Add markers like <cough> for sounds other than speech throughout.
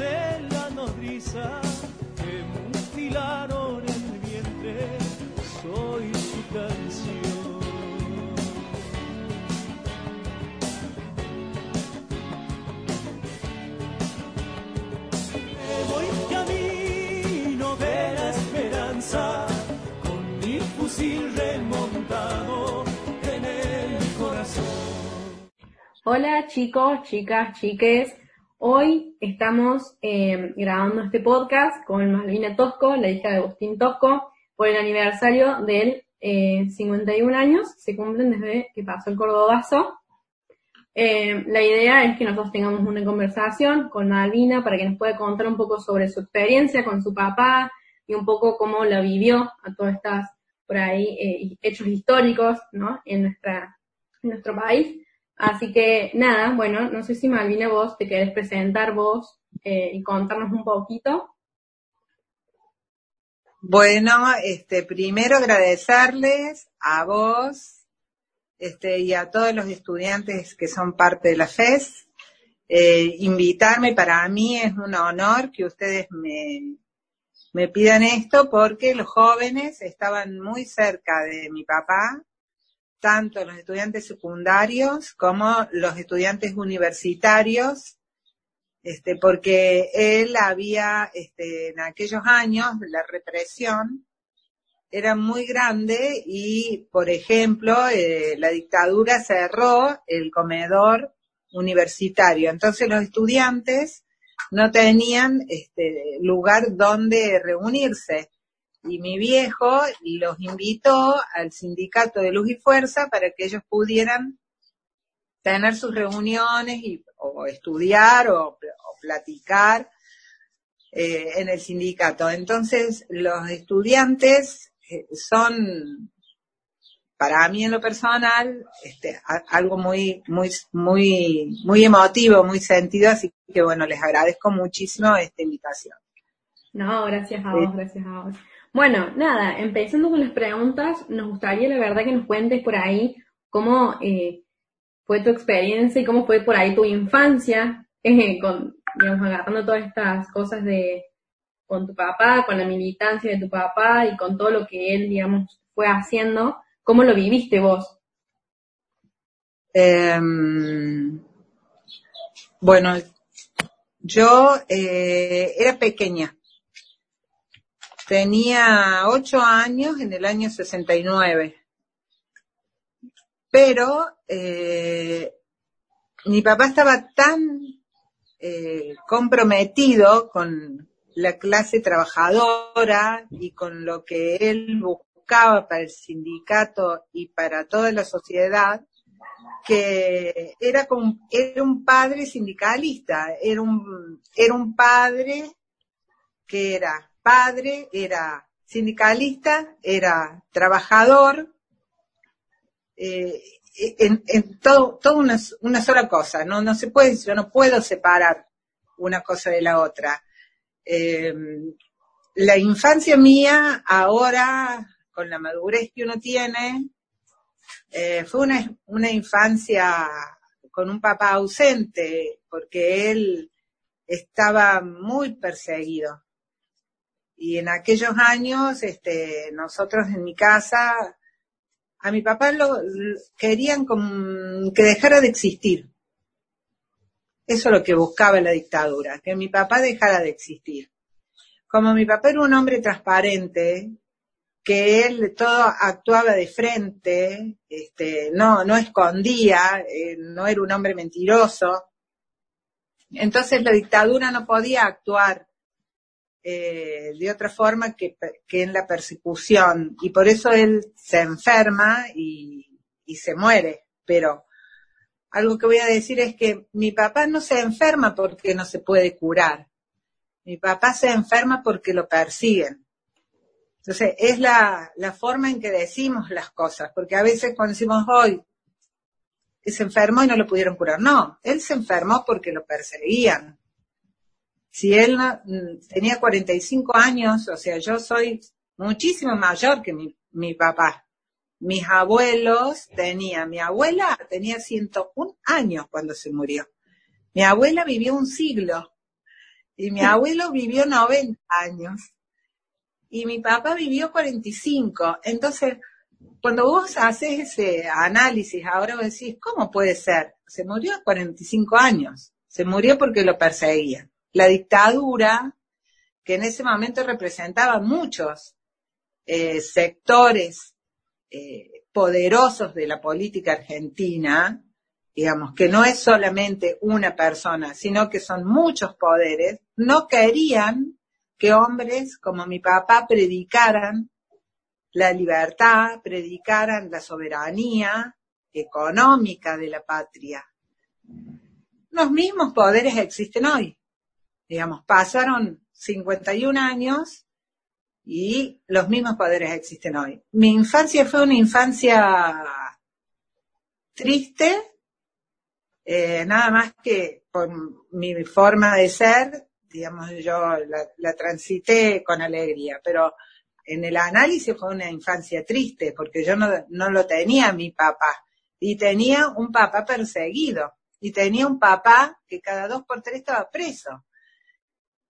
de la nodriza que mutilaron el vientre, soy su canción. Me voy camino de la esperanza con mi fusil remontado en el corazón. Hola chicos, chicas, chiques. Hoy estamos eh, grabando este podcast con Malvina Tosco, la hija de Agustín Tosco, por el aniversario del eh, 51 años. Se cumplen desde que pasó el Cordobazo. Eh, la idea es que nosotros tengamos una conversación con Malvina para que nos pueda contar un poco sobre su experiencia con su papá y un poco cómo la vivió a todas estas por ahí eh, hechos históricos ¿no? en, nuestra, en nuestro país. Así que nada, bueno, no sé si Malvina vos te querés presentar vos eh, y contarnos un poquito. Bueno, este, primero agradecerles a vos este, y a todos los estudiantes que son parte de la FES. Eh, invitarme para mí es un honor que ustedes me, me pidan esto porque los jóvenes estaban muy cerca de mi papá, tanto los estudiantes secundarios como los estudiantes universitarios, este, porque él había, este, en aquellos años, la represión era muy grande y, por ejemplo, eh, la dictadura cerró el comedor universitario. Entonces los estudiantes no tenían este, lugar donde reunirse. Y mi viejo los invitó al sindicato de Luz y Fuerza para que ellos pudieran tener sus reuniones y, o estudiar o, o platicar eh, en el sindicato. Entonces los estudiantes eh, son para mí en lo personal este, a- algo muy muy muy muy emotivo muy sentido así que bueno les agradezco muchísimo esta invitación No, gracias a vos, gracias a vos. Bueno, nada, empezando con las preguntas, nos gustaría la verdad que nos cuentes por ahí cómo eh, fue tu experiencia y cómo fue por ahí tu infancia, <laughs> eh, con, digamos, agarrando todas estas cosas de con tu papá, con la militancia de tu papá y con todo lo que él, digamos, fue haciendo, ¿cómo lo viviste vos? Em, bueno yo eh, era pequeña tenía ocho años en el año 69 pero eh, mi papá estaba tan eh, comprometido con la clase trabajadora y con lo que él buscaba para el sindicato y para toda la sociedad, que era, como, era un padre sindicalista, era un, era un padre que era padre, era sindicalista, era trabajador, eh, en, en todo, todo una, sola cosa, no, no se puede, yo no puedo separar una cosa de la otra. Eh, la infancia mía ahora, con la madurez que uno tiene, eh, fue una infancia con un papá ausente, porque él estaba muy perseguido. Y en aquellos años, este, nosotros en mi casa, a mi papá lo, querían como que dejara de existir. Eso es lo que buscaba la dictadura, que mi papá dejara de existir. Como mi papá era un hombre transparente, que él todo actuaba de frente, este, no, no escondía, eh, no era un hombre mentiroso. Entonces la dictadura no podía actuar eh, de otra forma que, que, en la persecución y por eso él se enferma y, y se muere. Pero algo que voy a decir es que mi papá no se enferma porque no se puede curar. Mi papá se enferma porque lo persiguen. Entonces, es la, la forma en que decimos las cosas, porque a veces cuando decimos hoy, se enfermó y no lo pudieron curar. No, él se enfermó porque lo perseguían. Si él no, tenía 45 años, o sea, yo soy muchísimo mayor que mi, mi papá. Mis abuelos tenían, mi abuela tenía 101 años cuando se murió. Mi abuela vivió un siglo. Y mi abuelo vivió 90 años y mi papá vivió 45. Entonces, cuando vos haces ese análisis, ahora vos decís, ¿cómo puede ser? Se murió a 45 años. Se murió porque lo perseguían. La dictadura, que en ese momento representaba muchos eh, sectores eh, poderosos de la política argentina, digamos, que no es solamente una persona, sino que son muchos poderes, no querían que hombres como mi papá predicaran la libertad, predicaran la soberanía económica de la patria. Los mismos poderes existen hoy. Digamos, pasaron 51 años y los mismos poderes existen hoy. Mi infancia fue una infancia triste, eh, nada más que por mi forma de ser, digamos, yo la, transité con alegría, pero en el análisis fue una infancia triste, porque yo no, no lo tenía mi papá, y tenía un papá perseguido, y tenía un papá que cada dos por tres estaba preso.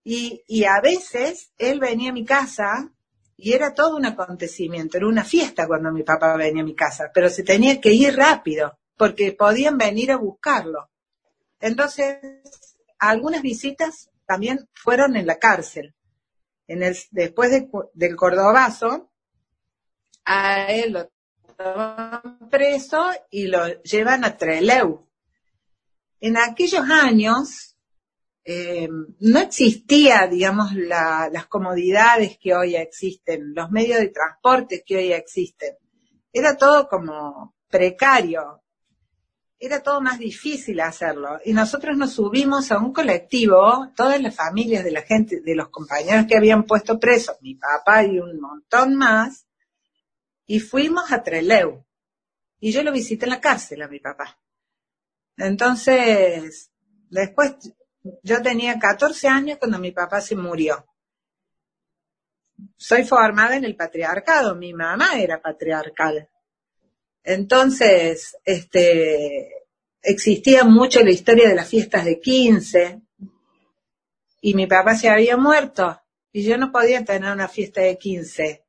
Y, y a veces él venía a mi casa y era todo un acontecimiento, era una fiesta cuando mi papá venía a mi casa, pero se tenía que ir rápido porque podían venir a buscarlo. Entonces, algunas visitas también fueron en la cárcel. En el, después del Cordobazo, a él lo toman preso y lo llevan a Treleu. En aquellos años eh, no existía, digamos, las comodidades que hoy existen, los medios de transporte que hoy existen. Era todo como precario era todo más difícil hacerlo. Y nosotros nos subimos a un colectivo, todas las familias de la gente, de los compañeros que habían puesto presos, mi papá y un montón más, y fuimos a Treleu. Y yo lo visité en la cárcel a mi papá. Entonces, después, yo tenía 14 años cuando mi papá se murió. Soy formada en el patriarcado, mi mamá era patriarcal. Entonces, este, existía mucho la historia de las fiestas de 15 y mi papá se había muerto y yo no podía tener una fiesta de 15.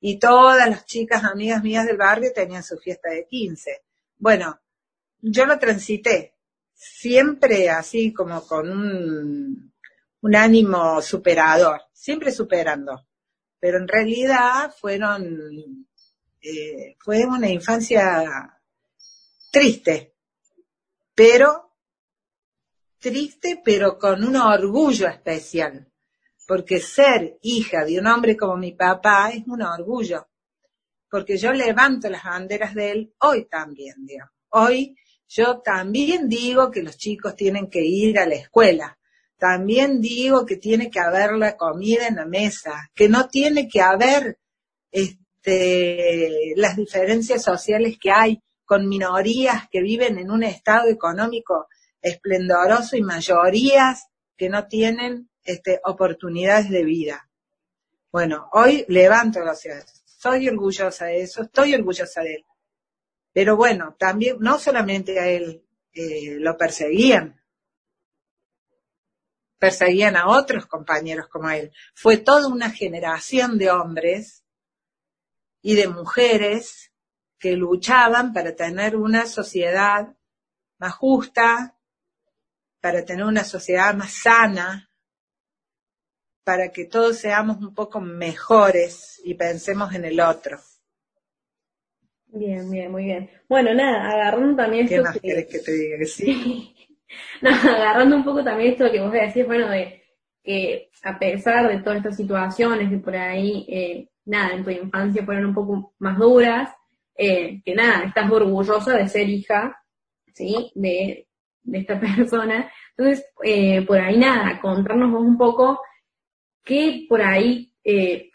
Y todas las chicas amigas mías del barrio tenían su fiesta de 15. Bueno, yo lo transité, siempre así como con un, ánimo superador, siempre superando. Pero en realidad fueron eh, fue una infancia triste, pero triste, pero con un orgullo especial, porque ser hija de un hombre como mi papá es un orgullo, porque yo levanto las banderas de él hoy también, Dios. Hoy yo también digo que los chicos tienen que ir a la escuela, también digo que tiene que haber la comida en la mesa, que no tiene que haber este, las diferencias sociales que hay con minorías que viven en un estado económico esplendoroso y mayorías que no tienen este, oportunidades de vida. Bueno, hoy levanto la ciudad. Soy orgullosa de eso, estoy orgullosa de él. Pero bueno, también, no solamente a él eh, lo perseguían, perseguían a otros compañeros como él. Fue toda una generación de hombres y de mujeres que luchaban para tener una sociedad más justa, para tener una sociedad más sana, para que todos seamos un poco mejores y pensemos en el otro. Bien, bien, muy bien. Bueno, nada, agarrando también ¿Qué más querés que te diga que sí? <laughs> agarrando un poco también esto que vos decís, bueno, de que a pesar de todas estas situaciones que por ahí eh, nada, en tu infancia fueron un poco más duras, eh, que nada, estás orgullosa de ser hija, ¿sí? De, esta <laughs> persona. Entonces, eh, por ahí nada, contarnos vos un poco qué por ahí eh,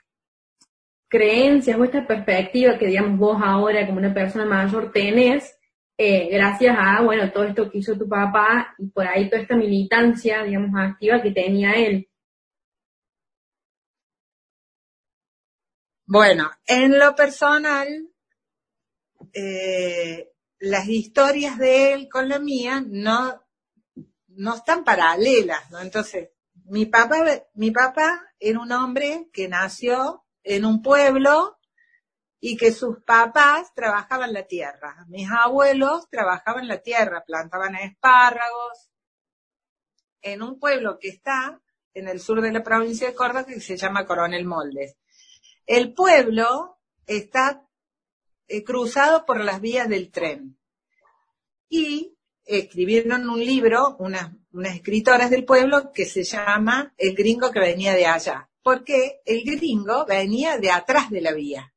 creencias o esta perspectiva que digamos vos ahora como una persona mayor tenés, gracias a, bueno, todo esto que hizo tu papá y por ahí toda esta militancia, digamos, activa que tenía él. Bueno, en lo personal, eh, las historias de él con la mía no, no están paralelas, ¿no? Entonces, mi papá, mi papá era un hombre que nació en un pueblo y que sus papás trabajaban la tierra. Mis abuelos trabajaban la tierra, plantaban espárragos en un pueblo que está en el sur de la provincia de Córdoba que se llama Coronel Moldes. El pueblo está eh, cruzado por las vías del tren. Y escribieron un libro, unas, unas escritoras del pueblo, que se llama El gringo que venía de allá. Porque el gringo venía de atrás de la vía.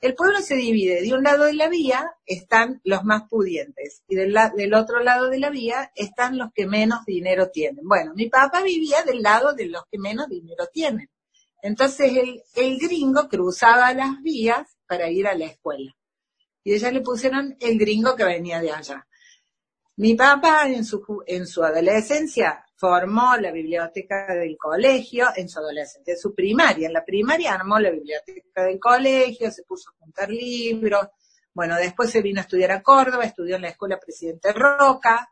El pueblo se divide. De un lado de la vía están los más pudientes y del, otro lado de la vía están los que menos dinero tienen. Bueno, mi papá vivía del lado de los que menos dinero tienen. Entonces el, gringo cruzaba las vías para ir a la escuela. Y ella le pusieron el gringo que venía de allá. Mi papá en su adolescencia formó la biblioteca del colegio, en su adolescencia, en su primaria. En la primaria armó la biblioteca del colegio, se puso a juntar libros. Bueno, después se vino a estudiar a Córdoba, estudió en la escuela Presidente Roca.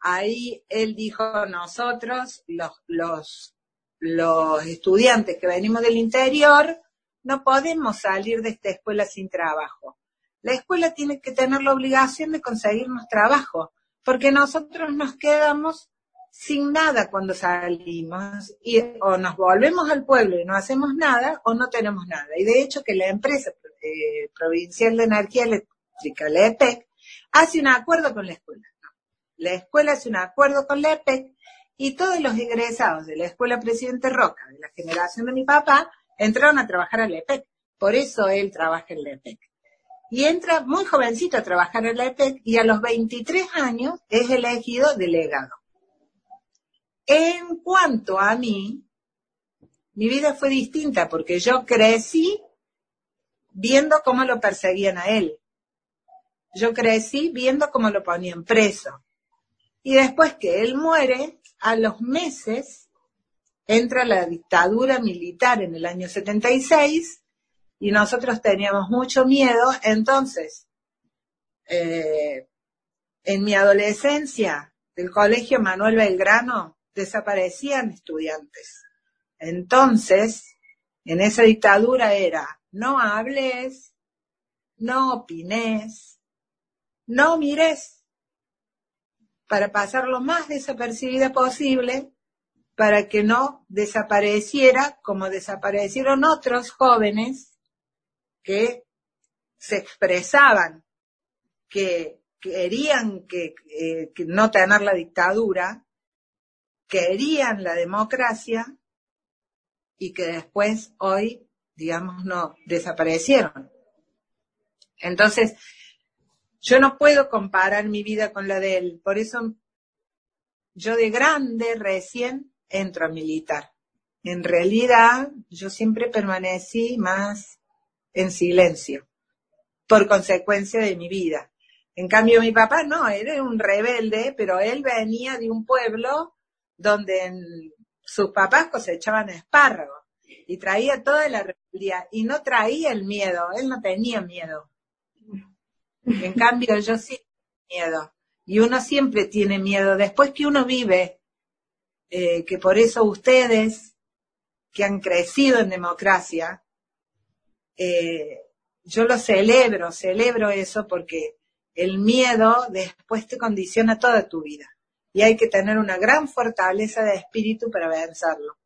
Ahí él dijo, nosotros, los, los, los estudiantes que venimos del interior, no podemos salir de esta escuela sin trabajo. La escuela tiene que tener la obligación de conseguirnos trabajo porque nosotros nos quedamos sin nada cuando salimos y o nos volvemos al pueblo y no hacemos nada o no tenemos nada. Y de hecho que la empresa eh, provincial de energía eléctrica, la EPEC, hace un acuerdo con la escuela. La escuela hace un acuerdo con la EPEC y todos los egresados de la escuela Presidente Roca, de la generación de mi papá, entraron a trabajar a la EPEC. Por eso él trabaja en la EPEC y entra muy jovencito a trabajar en la EPEC y a los 23 años es elegido delegado. En cuanto a mí, mi vida fue distinta porque yo crecí viendo cómo lo perseguían a él. Yo crecí viendo cómo lo ponían preso. Y después que él muere, a los meses entra la dictadura militar en el año 76 y nosotros teníamos mucho miedo, entonces, eh, en mi adolescencia del colegio Manuel Belgrano desaparecían estudiantes. Entonces, en esa dictadura era, no hables, no opines, no mires, para pasar lo más desapercibida posible, para que no desapareciera como desaparecieron otros jóvenes que se expresaban que querían que, eh, que no tener la dictadura, querían la democracia y que después hoy, digamos, no desaparecieron. Entonces, yo no puedo comparar mi vida con la de él, por eso yo de grande recién entro a militar. En realidad, yo siempre permanecí más en silencio, por consecuencia de mi vida. En cambio, mi papá no, era un rebelde, pero él venía de un pueblo donde sus papás cosechaban espárragos y traía toda la rebeldía y no traía el miedo, él no tenía miedo. En cambio, yo sí tenía miedo y uno siempre tiene miedo. Después que uno vive, eh, que por eso ustedes, que han crecido en democracia, eh, yo lo celebro, celebro eso porque el miedo después te condiciona toda tu vida y hay que tener una gran fortaleza de espíritu para vencerlo.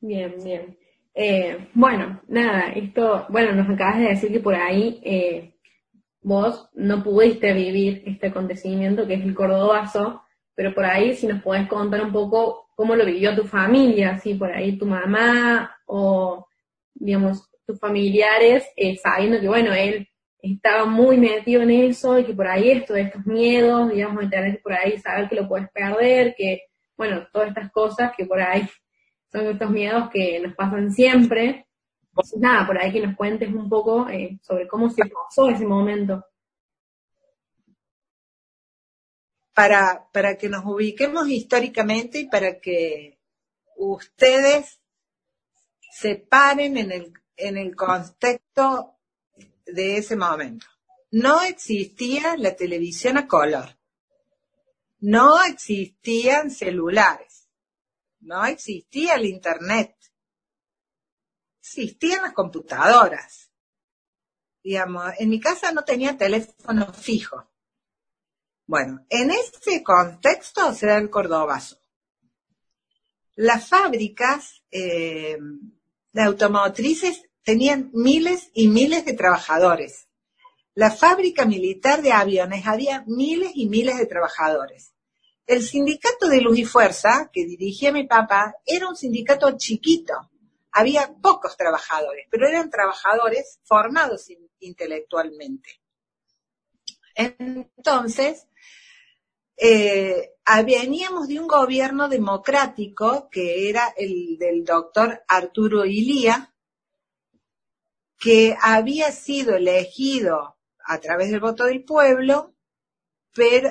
Bien, bien. Eh, bueno, nada, esto, bueno, nos acabas de decir que por ahí eh, vos no pudiste vivir este acontecimiento que es el cordobazo, pero por ahí si nos podés contar un poco cómo lo vivió tu familia, si por ahí tu mamá o, digamos, tus familiares, eh, sabiendo que, bueno, él estaba muy metido en eso y que por ahí esto estos miedos, digamos, de tener por ahí saber que lo puedes perder, que, bueno, todas estas cosas que por ahí son estos miedos que nos pasan siempre. Entonces, nada, por ahí que nos cuentes un poco eh, sobre cómo se pasó ese momento. Para, para que nos ubiquemos históricamente y para que ustedes se paren en el, en el contexto de ese momento. No existía la televisión a color. no existían celulares, no existía el Internet, existían las computadoras. Digamos, en mi casa no tenía teléfono fijo. Bueno, en ese contexto se el cordobazo. Las fábricas eh, de automotrices tenían miles y miles de trabajadores. La fábrica militar de aviones había miles y miles de trabajadores. El sindicato de Luz y Fuerza, que dirigía mi papá, era un sindicato chiquito. Había pocos trabajadores, pero eran trabajadores formados intelectualmente. Entonces, eh, veníamos de un gobierno democrático que era el del doctor Arturo Ilía, que había sido elegido a través del voto del pueblo, pero,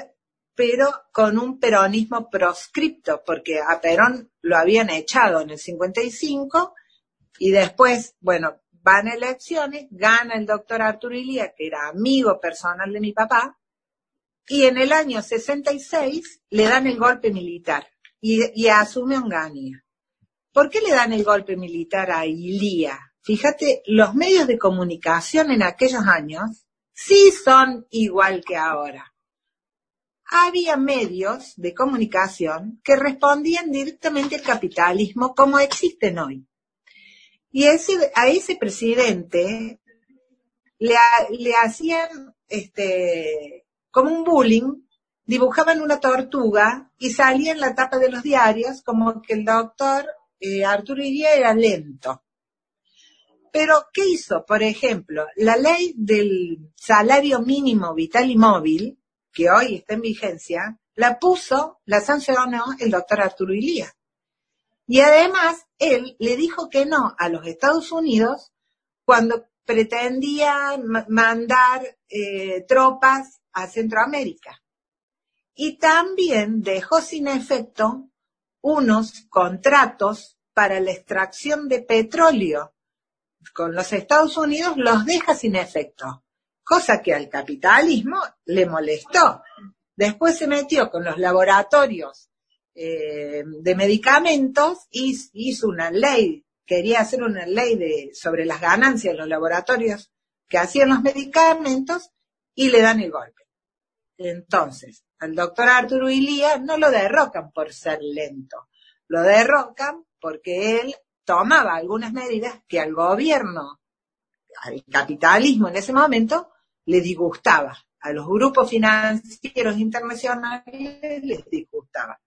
pero con un peronismo proscripto, porque a Perón lo habían echado en el 55 y después, bueno, van a elecciones, gana el doctor Arturo Ilía, que era amigo personal de mi papá, y en el año 66 le dan el golpe militar y, y asume Onganía. ¿Por qué le dan el golpe militar a Ilía? Fíjate, los medios de comunicación en aquellos años sí son igual que ahora. Había medios de comunicación que respondían directamente al capitalismo como existen hoy. Y ese, a ese presidente le, le hacían este, como un bullying, dibujaban una tortuga y salía en la tapa de los diarios como que el doctor eh, Arturo Iría era lento. Pero, ¿qué hizo? Por ejemplo, la ley del salario mínimo vital y móvil, que hoy está en vigencia, la puso, la sancionó el doctor Arturo Ilía. Y además, él le dijo que no a los Estados Unidos cuando pretendía mandar eh, tropas a Centroamérica. Y también dejó sin efecto unos contratos para la extracción de petróleo con los Estados Unidos los deja sin efecto, cosa que al capitalismo le molestó. Después se metió con los laboratorios eh, de medicamentos y hizo una ley, quería hacer una ley de, sobre las ganancias de los laboratorios que hacían los medicamentos y le dan el golpe. Entonces, al doctor Arturo Ilía no lo derrocan por ser lento, lo derrocan porque él tomaba algunas medidas que al gobierno, al capitalismo en ese momento, le disgustaba. A los grupos financieros internacionales les disgustaba.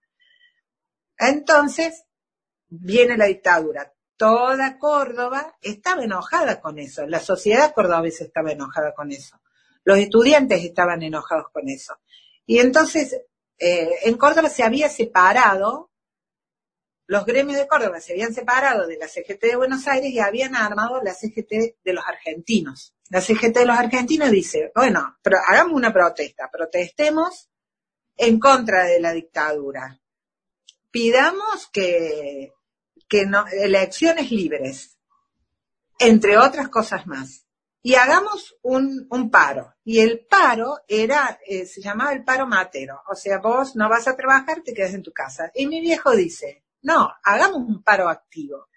Entonces, viene la dictadura. Toda Córdoba estaba enojada con eso. La sociedad cordobesa estaba enojada con eso. Los estudiantes estaban enojados con eso. Y entonces, eh, en Córdoba se había separado, los gremios de Córdoba se habían separado de la CGT de Buenos Aires y habían armado la CGT de los argentinos. La CGT de los argentinos dice, bueno, hagamos una protesta, protestemos en contra de la dictadura. Pidamos que, que no, elecciones libres, entre otras cosas más y hagamos un, un paro. Y el paro era, eh, se llamaba el paro matero. O sea, vos no vas a trabajar, te quedas en tu casa. Y mi viejo dice, no, hagamos un paro activo.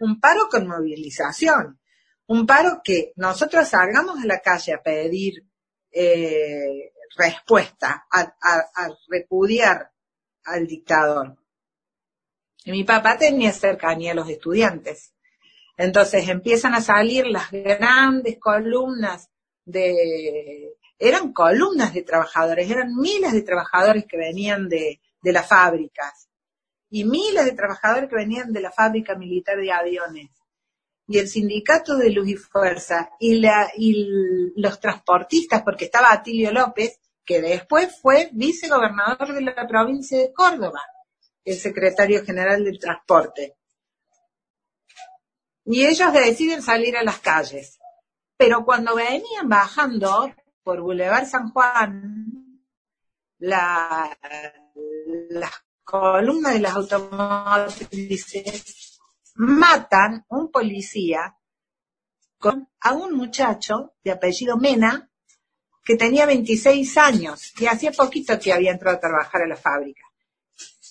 Un paro con movilización. Un paro que nosotros salgamos a la calle a pedir eh, respuesta, a, a repudiar al dictador. Y mi papá tenía cercanía a los estudiantes. Entonces empiezan a salir las grandes columnas de, eran columnas de trabajadores, eran miles de trabajadores que venían de, de las fábricas y miles de trabajadores que venían de la fábrica militar de aviones. Y el sindicato de Luz y Fuerza y, la, y los transportistas, porque estaba Atilio López, que después fue vicegobernador de la provincia de Córdoba, el secretario general del transporte y ellos deciden salir a las calles. Pero cuando venían bajando por Boulevard San Juan, la, las columnas de las automotrices matan un policía con, a un muchacho de apellido Mena que tenía 26 años, y hacía poquito que había entrado a trabajar a la fábrica.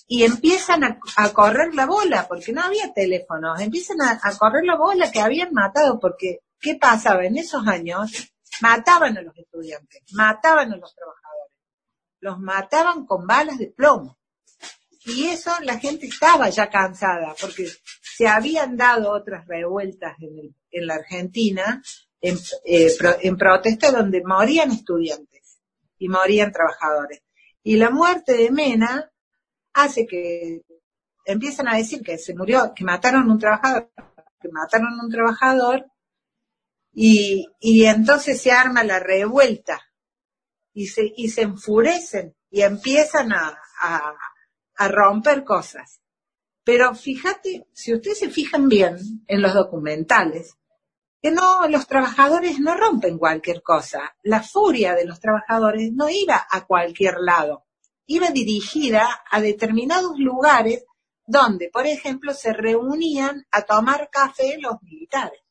Y empiezan a, correr la bola, porque no había teléfonos, empiezan a, a correr la bola que habían matado, porque ¿qué pasaba? En esos años mataban a los estudiantes, mataban a los trabajadores, los mataban con balas de plomo. Y eso la gente estaba ya cansada, porque se habían dado otras revueltas en, en la Argentina en, eh, en protesta donde morían estudiantes y morían trabajadores. Y la muerte de Mena hace que empiezan a decir que se murió, que mataron un trabajador, que mataron un trabajador, y, y entonces se arma la revuelta y se, y se enfurecen y empiezan a, a, a romper cosas. Pero fíjate, si ustedes se fijan bien en los documentales, que no, los trabajadores no rompen cualquier cosa. La furia de los trabajadores no iba a cualquier lado, iba dirigida a determinados lugares donde, por ejemplo, se reunían a tomar café los militares.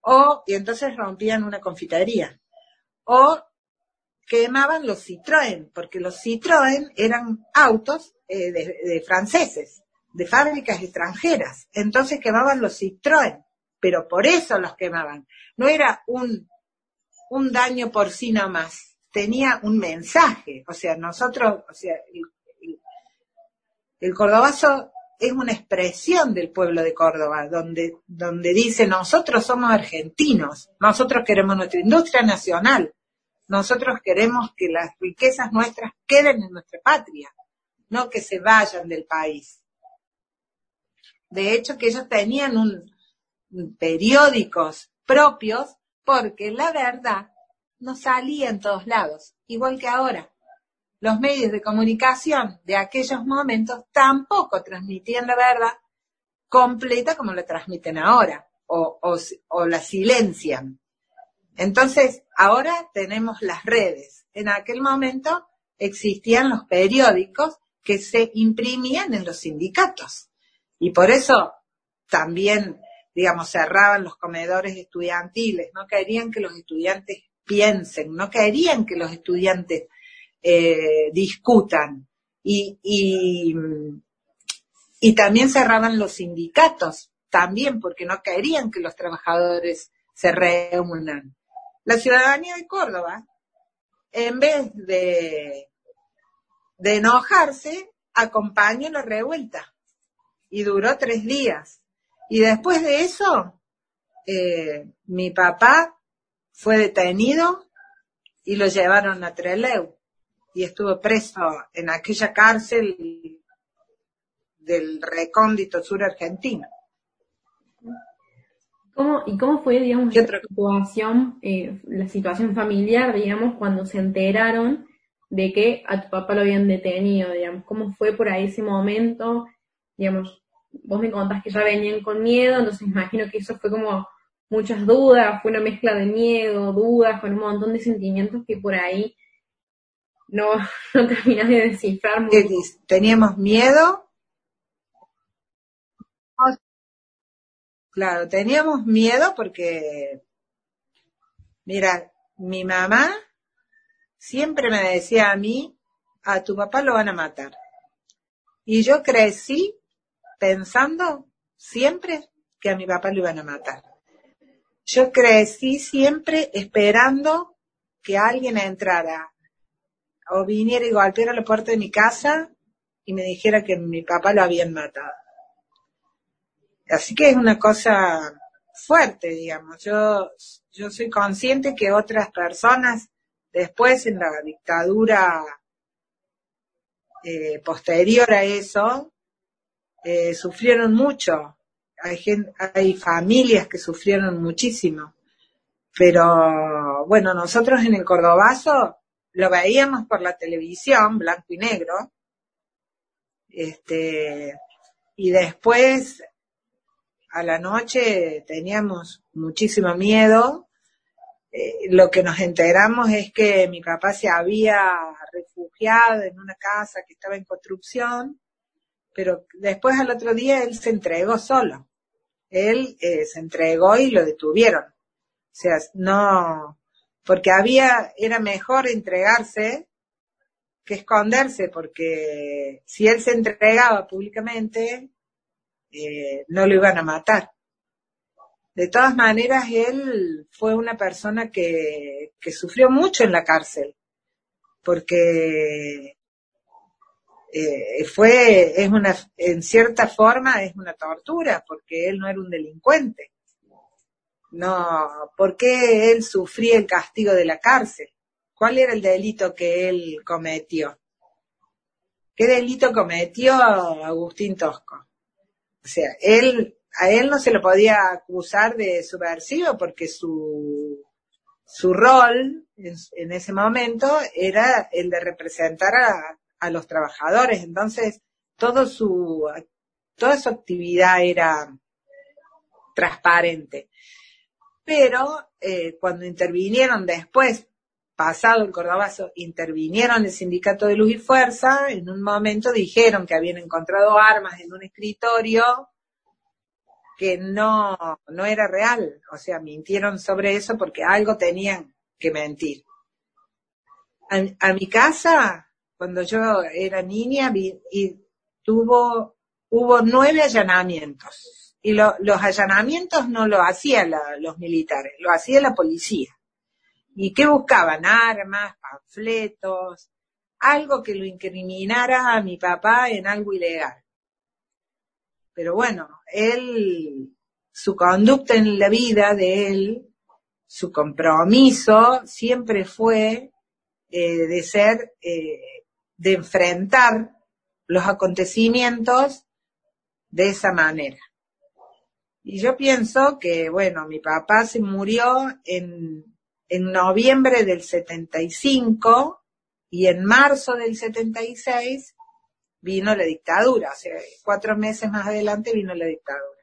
O, y entonces rompían una confitería. O quemaban los Citroën, porque los Citroën eran autos eh, de, franceses, de fábricas extranjeras. Entonces quemaban los Citroën, pero por eso los quemaban. No era un, un daño por sí nomás, tenía un mensaje. O sea, nosotros, o sea, el, el cordobazo es una expresión del pueblo de Córdoba, donde, donde dice nosotros somos argentinos, nosotros queremos nuestra industria nacional, nosotros queremos que las riquezas nuestras queden en nuestra patria no que se vayan del país. De hecho, que ellos tenían un, periódicos propios porque la verdad no salía en todos lados, igual que ahora. Los medios de comunicación de aquellos momentos tampoco transmitían la verdad completa como la transmiten ahora, o, o, o la silencian. Entonces, ahora tenemos las redes. En aquel momento existían los periódicos que se imprimían en los sindicatos. Y por eso también, digamos, cerraban los comedores estudiantiles, no querían que los estudiantes piensen, no querían que los estudiantes eh, discutan. Y, y, y también cerraban los sindicatos, también porque no querían que los trabajadores se reúnan. La ciudadanía de Córdoba, en vez de de enojarse, acompañó la revuelta. Y duró tres días. Y después de eso, eh, mi papá fue detenido y lo llevaron a Trelew. Y estuvo preso en aquella cárcel del recóndito sur argentino. ¿Cómo, ¿Y cómo fue, digamos, la situación, eh, la situación familiar, digamos, cuando se enteraron de que a tu papá lo habían detenido, digamos, cómo fue por ahí ese momento, digamos, vos me contás que ya venían con miedo, entonces imagino que eso fue como muchas dudas, fue una mezcla de miedo, dudas, con un montón de sentimientos que por ahí no, <laughs> no terminas de descifrar. Teníamos miedo. Claro, teníamos miedo porque, mira, mi mamá siempre me decía a mí, a tu papá lo van a matar. Y yo crecí pensando siempre que a mi papá lo iban a matar. Yo crecí siempre esperando que alguien entrara o viniera y golpeara la puerta de mi casa y me dijera que mi papá lo habían matado. Así que es una cosa fuerte, digamos. Yo, yo soy consciente que otras personas Después, en la dictadura eh, posterior a eso, eh, sufrieron mucho. Hay, hay familias que sufrieron muchísimo. Pero bueno, nosotros en el Cordobazo lo veíamos por la televisión, blanco y negro. Este, y después a la noche teníamos muchísimo miedo eh, lo que nos enteramos es que mi papá se había refugiado en una casa que estaba en construcción, pero después al otro día él se entregó solo. Él eh, se entregó y lo detuvieron. O sea, no, porque había, era mejor entregarse que esconderse, porque si él se entregaba públicamente, eh, no lo iban a matar. De todas maneras, él fue una persona que, que sufrió mucho en la cárcel, porque eh, fue, es una, en cierta forma es una tortura, porque él no era un delincuente. No, ¿por qué él sufría el castigo de la cárcel? ¿Cuál era el delito que él cometió? ¿Qué delito cometió Agustín Tosco? O sea, él, a él no se lo podía acusar de subversivo porque su, su rol en, en ese momento era el de representar a, a los trabajadores. Entonces, todo su, toda su actividad era transparente. Pero eh, cuando intervinieron después, pasado el Cordobazo, intervinieron el sindicato de Luz y Fuerza, en un momento dijeron que habían encontrado armas en un escritorio que no, no era real. O sea, mintieron sobre eso porque algo tenían que mentir. a mi casa cuando yo era niña y tuvo, hubo nueve allanamientos. Y los allanamientos no lo hacían los militares, lo hacía la policía. ¿Y qué buscaban? Armas, panfletos, algo que lo incriminara a mi papá en algo ilegal. Pero bueno, él, su conducta en la vida de él, su compromiso siempre fue eh, de ser eh, de enfrentar los acontecimientos de esa manera. Y yo pienso que, bueno, mi papá se murió en, en noviembre del 75 y en marzo del 76 vino la dictadura, o sea, cuatro meses más adelante vino la dictadura.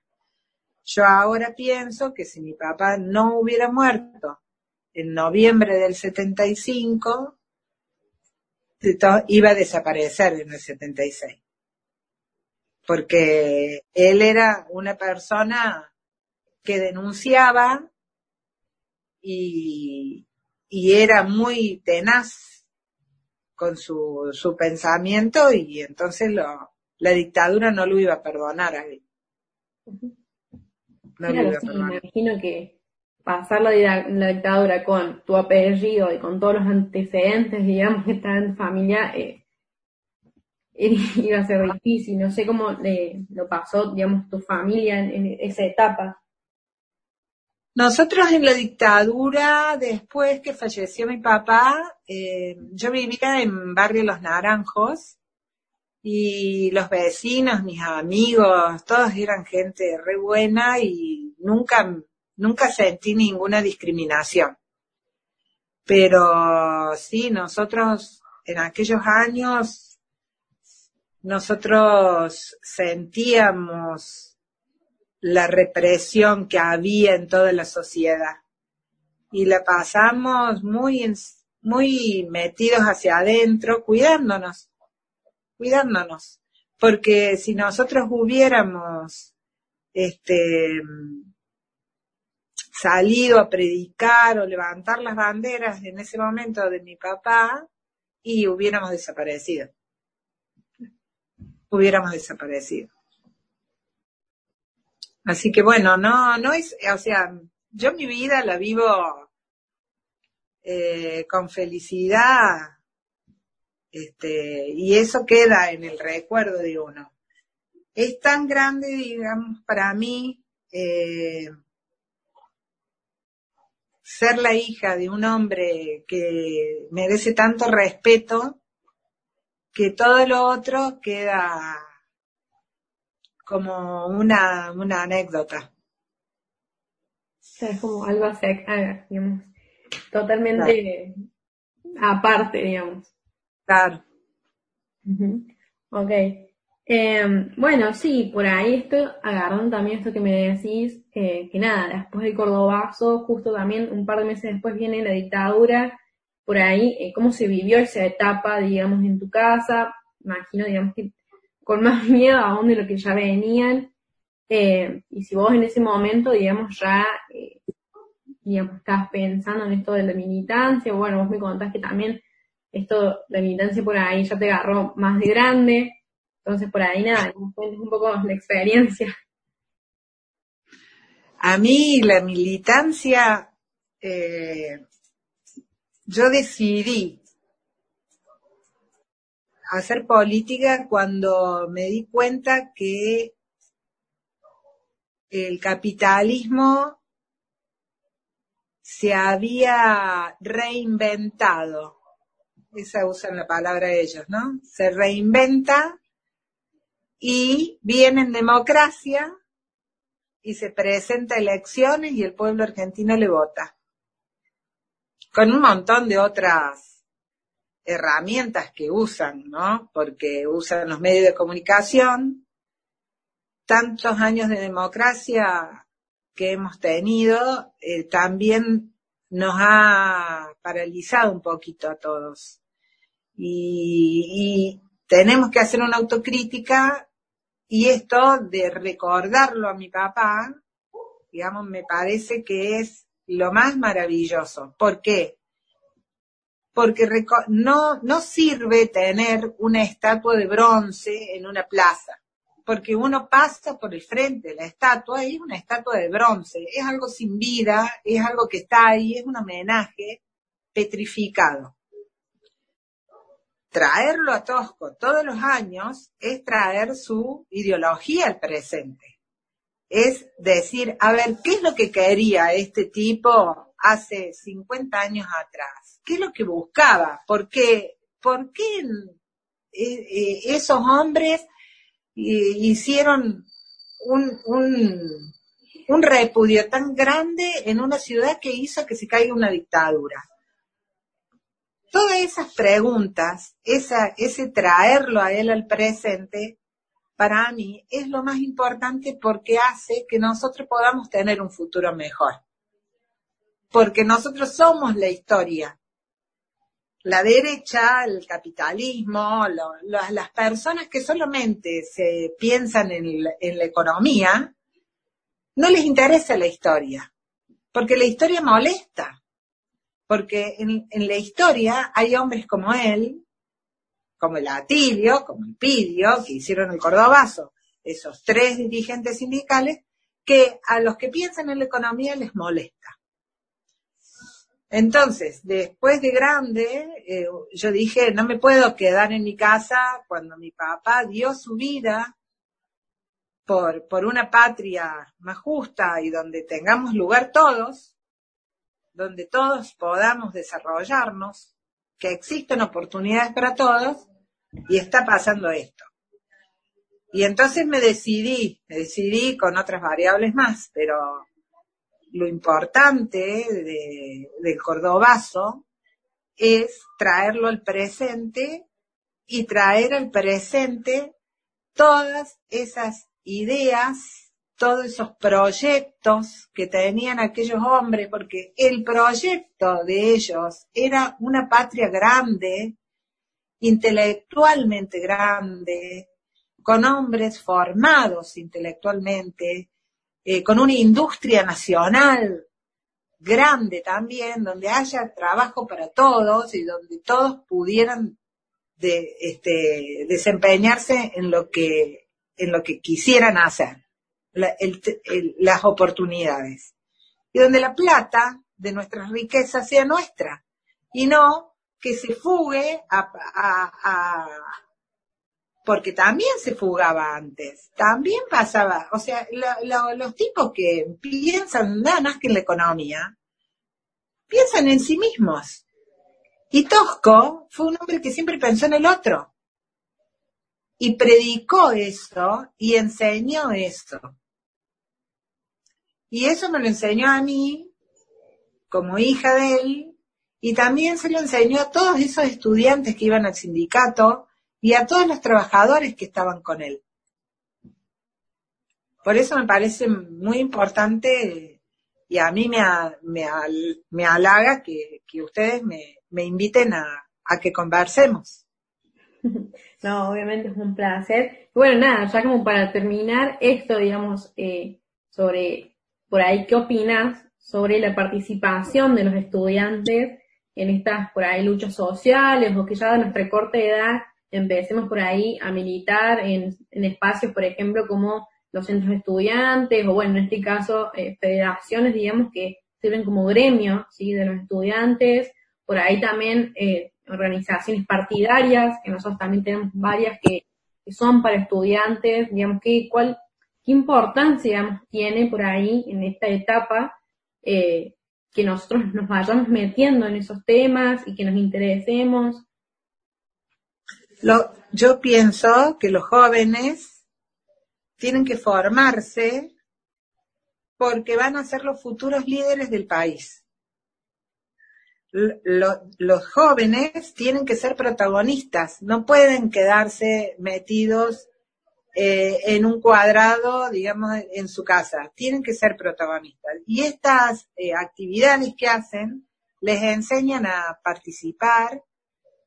Yo ahora pienso que si mi papá no hubiera muerto en noviembre del 75, iba a desaparecer en el 76. Porque él era una persona que denunciaba y, y era muy tenaz con su, su pensamiento y entonces lo, la dictadura no lo iba a perdonar a él. No claro, sí, me imagino que pasar la, la, dictadura con tu apellido y con todos los antecedentes, digamos, que están en familia, eh, <laughs> iba a ser difícil. No sé cómo lo pasó, digamos, tu familia en, esa etapa. Nosotros en la dictadura, después que falleció mi papá, eh, yo vivía en Barrio Los Naranjos y los vecinos, mis amigos, todos eran gente re buena y nunca nunca sentí ninguna discriminación. Pero sí, nosotros en aquellos años, nosotros sentíamos la represión que había en toda la sociedad y la pasamos muy, muy metidos hacia adentro, cuidándonos, cuidándonos, porque si nosotros hubiéramos, este, salido a predicar o levantar las banderas en ese momento de mi papá y hubiéramos desaparecido. Hubiéramos desaparecido. Así que bueno, no, no es, o sea, yo mi vida la vivo eh, con felicidad, este, y eso queda en el recuerdo de uno. Es tan grande, digamos, para mí, eh, ser la hija de un hombre que merece tanto respeto que todo lo otro queda como una, una anécdota. O es como algo así, digamos, totalmente aparte, digamos. Claro. Ok. Eh, bueno, sí, por ahí estoy agarrando también esto que me decís, eh, que nada, después del Cordobazo, justo también un par de meses después viene la dictadura, por ahí, eh, cómo se vivió esa etapa, digamos, en tu casa, imagino, digamos, que con más <laughs> miedo aún de lo que ya venían, eh, y si vos en ese momento, digamos, ya digamos, estabas pensando en esto de la militancia? Bueno, vos me contás que también esto, la militancia por ahí ya te agarró más de grande, entonces por ahí nada, nos cuentes un poco la experiencia. A mí la militancia, eh, yo decidí hacer política cuando me di cuenta que el capitalismo se había reinventado. Esa usan la palabra ellos, ¿no? Se reinventa y viene en democracia y se presenta elecciones y el pueblo argentino le vota. Con un montón de otras herramientas que usan, ¿no? Porque usan los medios de comunicación, tantos años de democracia que hemos tenido, eh, también nos ha paralizado un poquito a todos. Y, y tenemos que hacer una autocrítica y esto de recordarlo a mi papá, digamos, me parece que es lo más maravilloso. ¿Por qué? Porque no, no sirve tener una estatua de bronce en una plaza, porque uno pasa por el frente de la estatua y es una estatua de bronce, es algo sin vida, es algo que está ahí, es un homenaje petrificado traerlo a Tosco todos los años es traer su ideología al presente. Es decir, a ver, ¿qué es lo que quería este tipo hace 50 años atrás? ¿Qué es lo que buscaba? ¿Por qué, por qué eh, eh, esos hombres eh, hicieron un, repudio tan grande en una ciudad que hizo que se caiga una dictadura? todas esas preguntas, ese traerlo a él al presente, para mí es lo más importante porque hace que nosotros podamos tener un futuro mejor. Porque nosotros somos la historia. La derecha, el capitalismo, las personas que solamente se piensan en la economía, no les interesa la historia. Porque la historia molesta porque en, la historia hay hombres como él, como el Atilio, como el Pidio, que hicieron el Cordobazo, esos tres dirigentes sindicales, que a los que piensan en la economía les molesta. Entonces, después de grande, eh, yo dije, no me puedo quedar en mi casa cuando mi papá dio su vida por, por una patria más justa y donde tengamos lugar todos, donde todos podamos desarrollarnos, que existen oportunidades para todos y está pasando esto. Y entonces me decidí, me decidí con otras variables más, pero lo importante del cordobazo es traerlo al presente y traer al presente todas esas ideas todos esos proyectos que tenían aquellos hombres, porque el proyecto de ellos era una patria grande, intelectualmente grande, con hombres formados intelectualmente, eh, con una industria nacional grande también, donde haya trabajo para todos y donde todos pudieran este, desempeñarse en lo que, en lo que quisieran hacer las oportunidades. Y donde la plata de nuestras riquezas sea nuestra y no que se fugue a, porque también se fugaba antes, también pasaba, o sea, los tipos que piensan nada más que en la economía, piensan en sí mismos. Y Tosco fue un hombre que siempre pensó en el otro. Y predicó eso y enseñó eso. Y eso me lo enseñó a mí, como hija de él, y también se lo enseñó a todos esos estudiantes que iban al sindicato y a todos los trabajadores que estaban con él. Por eso me parece muy importante y a mí me, me, me halaga que, ustedes me, me inviten a, a, que conversemos. <laughs> No, obviamente es un placer. Bueno, nada, ya como para terminar esto, digamos, eh, sobre por ahí, ¿qué opinas sobre la participación de los estudiantes en estas, por ahí, luchas sociales o que ya de nuestra corta edad empecemos por ahí a militar en, espacios, por ejemplo, como los centros de estudiantes o, bueno, en este caso, eh, federaciones, digamos, que sirven como gremio, ¿sí?, de los estudiantes. Por ahí también eh, organizaciones partidarias, que nosotros también tenemos varias que, son para estudiantes, digamos, que, cuál, qué importancia, digamos, tiene por ahí en esta etapa eh, que nosotros nos vayamos metiendo en esos temas y que nos interesemos. Yo pienso que los jóvenes tienen que formarse porque van a ser los futuros líderes del país. los jóvenes tienen que ser protagonistas, no pueden quedarse metidos eh, en un cuadrado, digamos, en su casa. Tienen que ser protagonistas. Y estas eh, actividades que hacen les enseñan a participar,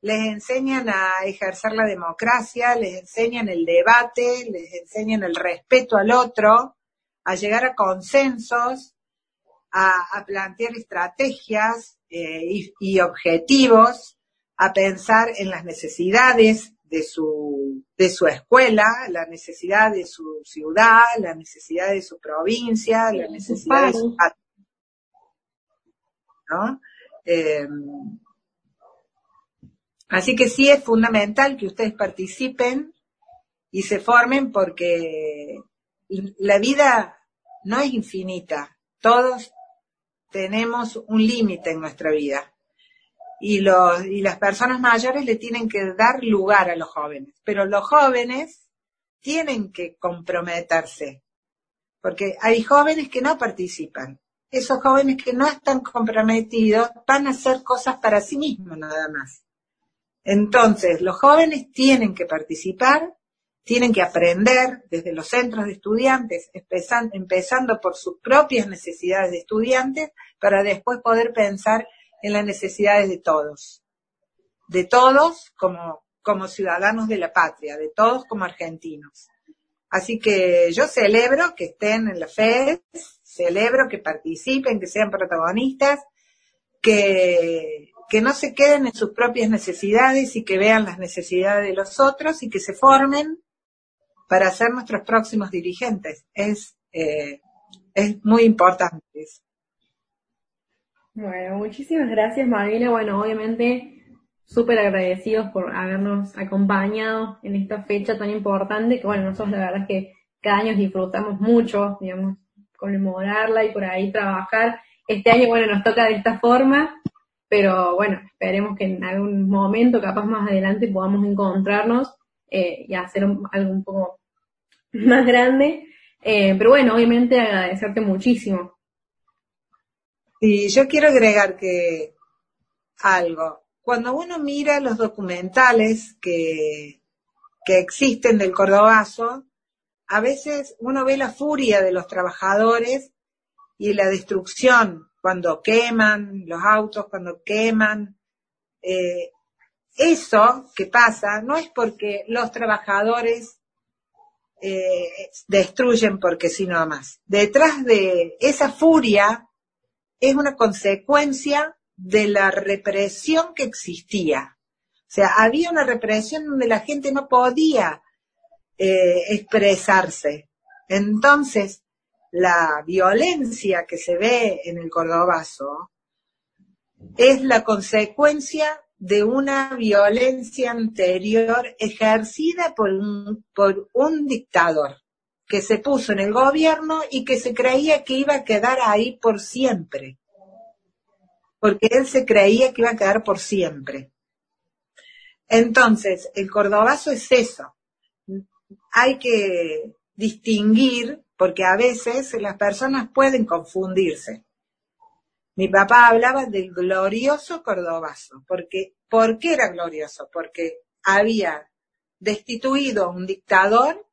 les enseñan a ejercer la democracia, les enseñan el debate, les enseñan el respeto al otro, a llegar a consensos, a, plantear estrategias eh, y objetivos, a pensar en las necesidades de su, de su escuela, la necesidad de su ciudad, la necesidad de su provincia, la necesidad de su ¿no? Em, así que sí es fundamental que ustedes participen y se formen porque la vida no es infinita. Todos tenemos un límite en nuestra vida y, los, y las personas mayores le tienen que dar lugar a los jóvenes. Pero los jóvenes tienen que comprometerse, porque hay jóvenes que no participan. Esos jóvenes que no están comprometidos van a hacer cosas para sí mismos nada más. Entonces, los jóvenes tienen que participar, tienen que aprender desde los centros de estudiantes, empezando por sus propias necesidades de estudiantes, para después poder pensar en las necesidades de todos, de todos como, como ciudadanos de la patria, de todos como argentinos. Así que yo celebro que estén en la FED, celebro que participen, que sean protagonistas, que, que no se queden en sus propias necesidades y que vean las necesidades de los otros y que se formen para ser nuestros próximos dirigentes. Es, eh, es muy importante eso. Bueno, muchísimas gracias Malvina. Bueno, obviamente súper agradecidos por habernos acompañado en esta fecha tan importante, que bueno, nosotros la verdad es que cada año disfrutamos mucho, digamos, conmemorarla y por ahí trabajar. Este año, bueno, nos toca de esta forma, pero bueno, esperemos que en algún momento, capaz más adelante, podamos encontrarnos eh, y hacer algo un poco <laughs> más grande. Eh, pero bueno, obviamente agradecerte muchísimo y yo quiero agregar que algo, cuando uno mira los documentales que, que existen del Cordobazo, a veces uno ve la furia de los trabajadores y la destrucción cuando queman los autos, cuando queman. Eh, eso que pasa no es porque los trabajadores eh, destruyen porque sí nada más. Detrás de esa furia es una consecuencia de la represión que existía. O sea, había una represión donde la gente no podía eh, expresarse. Entonces, la violencia que se ve en el Cordobazo es la consecuencia de una violencia anterior ejercida por por un dictador que se puso en el gobierno y que se creía que iba a quedar ahí por siempre. Porque él se creía que iba a quedar por siempre. Entonces, el cordobazo es eso. Hay que distinguir, porque a veces las personas pueden confundirse. Mi papá hablaba del glorioso cordobazo, porque, ¿por qué era glorioso? Porque había destituido a un dictador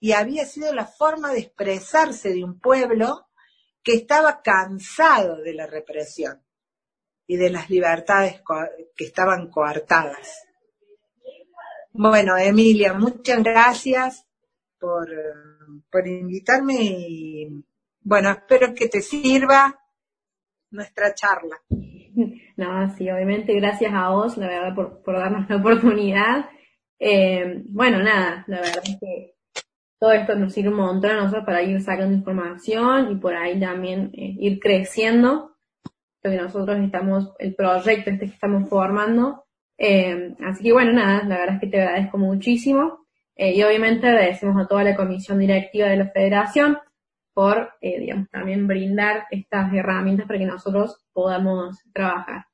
y había sido la forma de expresarse de un pueblo que estaba cansado de la represión y de las libertades que estaban coartadas. Bueno, Emilia, muchas gracias por, por invitarme y bueno, espero que te sirva nuestra charla. <laughs> No, sí, obviamente gracias a vos, la verdad, por, por darnos la oportunidad. Eh, bueno, nada, la verdad es que todo esto nos sirve un montón a nosotros para ir sacando información y por ahí también eh, ir creciendo. Lo que nosotros estamos, el proyecto este que estamos formando. Eh, así que bueno, nada, la verdad es que te agradezco muchísimo. Eh, y obviamente agradecemos a toda la comisión directiva de la federación por, eh, digamos, también brindar estas herramientas para que nosotros podamos trabajar.